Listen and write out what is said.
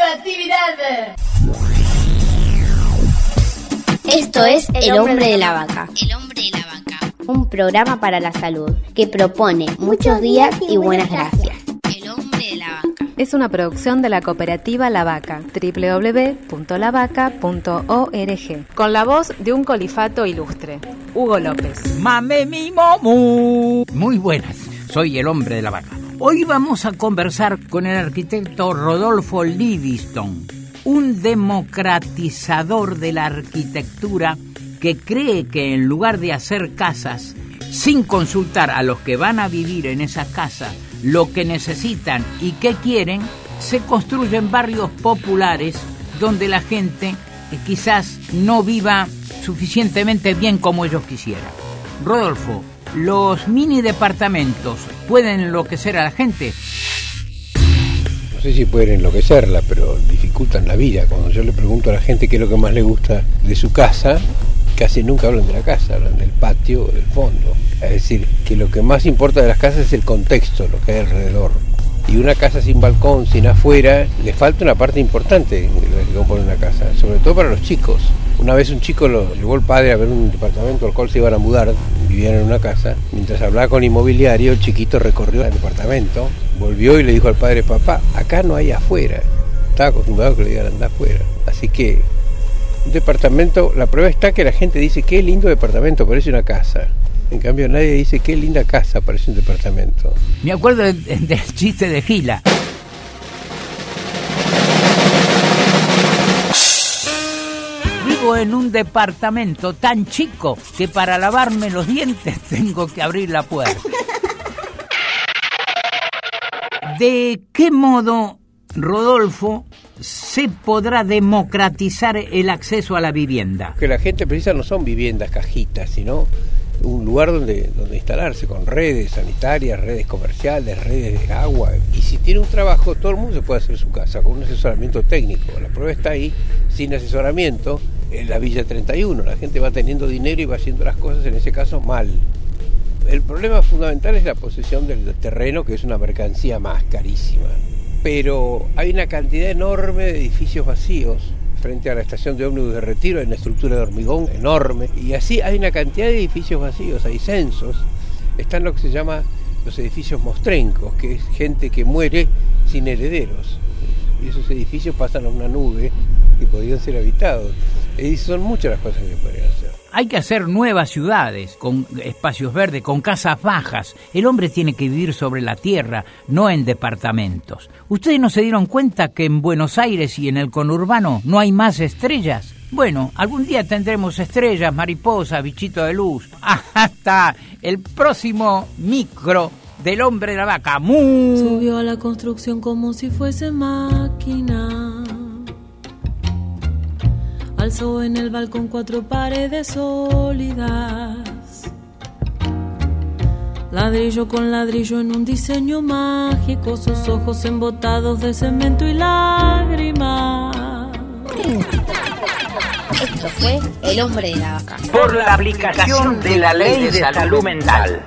radioactividad. Esto es El Hombre de la Vaca, El hombre de la vaca. un programa para la salud que propone muchos días y buenas gracias. El hombre de la vaca. Es una producción de la cooperativa La Vaca, www.lavaca.org, con la voz de un colifato ilustre, Hugo López. Mame mi momu. Muy buenas, soy el hombre de la vaca. Hoy vamos a conversar con el arquitecto Rodolfo Livingston, un democratizador de la arquitectura que cree que en lugar de hacer casas sin consultar a los que van a vivir en esas casas lo que necesitan y qué quieren, se construyen barrios populares donde la gente eh, quizás no viva suficientemente bien como ellos quisieran. Rodolfo, ¿los mini departamentos pueden enloquecer a la gente? No sé si pueden enloquecerla, pero dificultan la vida. Cuando yo le pregunto a la gente qué es lo que más le gusta de su casa, casi nunca hablan de la casa, hablan del patio del fondo. Es decir, que lo que más importa de las casas es el contexto, lo que hay alrededor. Y una casa sin balcón, sin afuera, le falta una parte importante de que compone una casa, sobre todo para los chicos. Una vez un chico lo llevó el padre a ver un departamento al cual se iban a mudar, vivían en una casa. Mientras hablaba con el inmobiliario, el chiquito recorrió el departamento, volvió y le dijo al padre, papá, acá no hay afuera. Estaba acostumbrado a que le digan anda afuera. Así que un departamento, la prueba está que la gente dice qué lindo departamento, parece una casa. En cambio nadie dice qué linda casa, parece un departamento. Me acuerdo del, del chiste de Gila. En un departamento tan chico que para lavarme los dientes tengo que abrir la puerta. ¿De qué modo, Rodolfo, se podrá democratizar el acceso a la vivienda? que la gente precisa no son viviendas cajitas, sino un lugar donde, donde instalarse con redes sanitarias, redes comerciales, redes de agua. Y si tiene un trabajo, todo el mundo se puede hacer su casa con un asesoramiento técnico. La prueba está ahí, sin asesoramiento, en la Villa 31. La gente va teniendo dinero y va haciendo las cosas, en ese caso, mal. El problema fundamental es la posesión del terreno, que es una mercancía más carísima. Pero hay una cantidad enorme de edificios vacíos frente a la estación de ómnibus de retiro, hay una estructura de hormigón enorme. Y así hay una cantidad de edificios vacíos, hay censos. Están lo que se llama los edificios mostrencos, que es gente que muere sin herederos. Y esos edificios pasan a una nube y podrían ser habitados. Y son muchas las cosas que podrían hacer. Hay que hacer nuevas ciudades con espacios verdes, con casas bajas. El hombre tiene que vivir sobre la tierra, no en departamentos. ¿Ustedes no se dieron cuenta que en Buenos Aires y en el conurbano no hay más estrellas? Bueno, algún día tendremos estrellas, mariposas, bichito de luz. Hasta el próximo micro del hombre de la vaca. ¡Mu! Subió a la construcción como si fuese Alzó en el balcón cuatro paredes sólidas. Ladrillo con ladrillo en un diseño mágico, sus ojos embotados de cemento y lágrimas. Esto fue El Hombre de la Vaca. Por la aplicación de la ley de salud mental.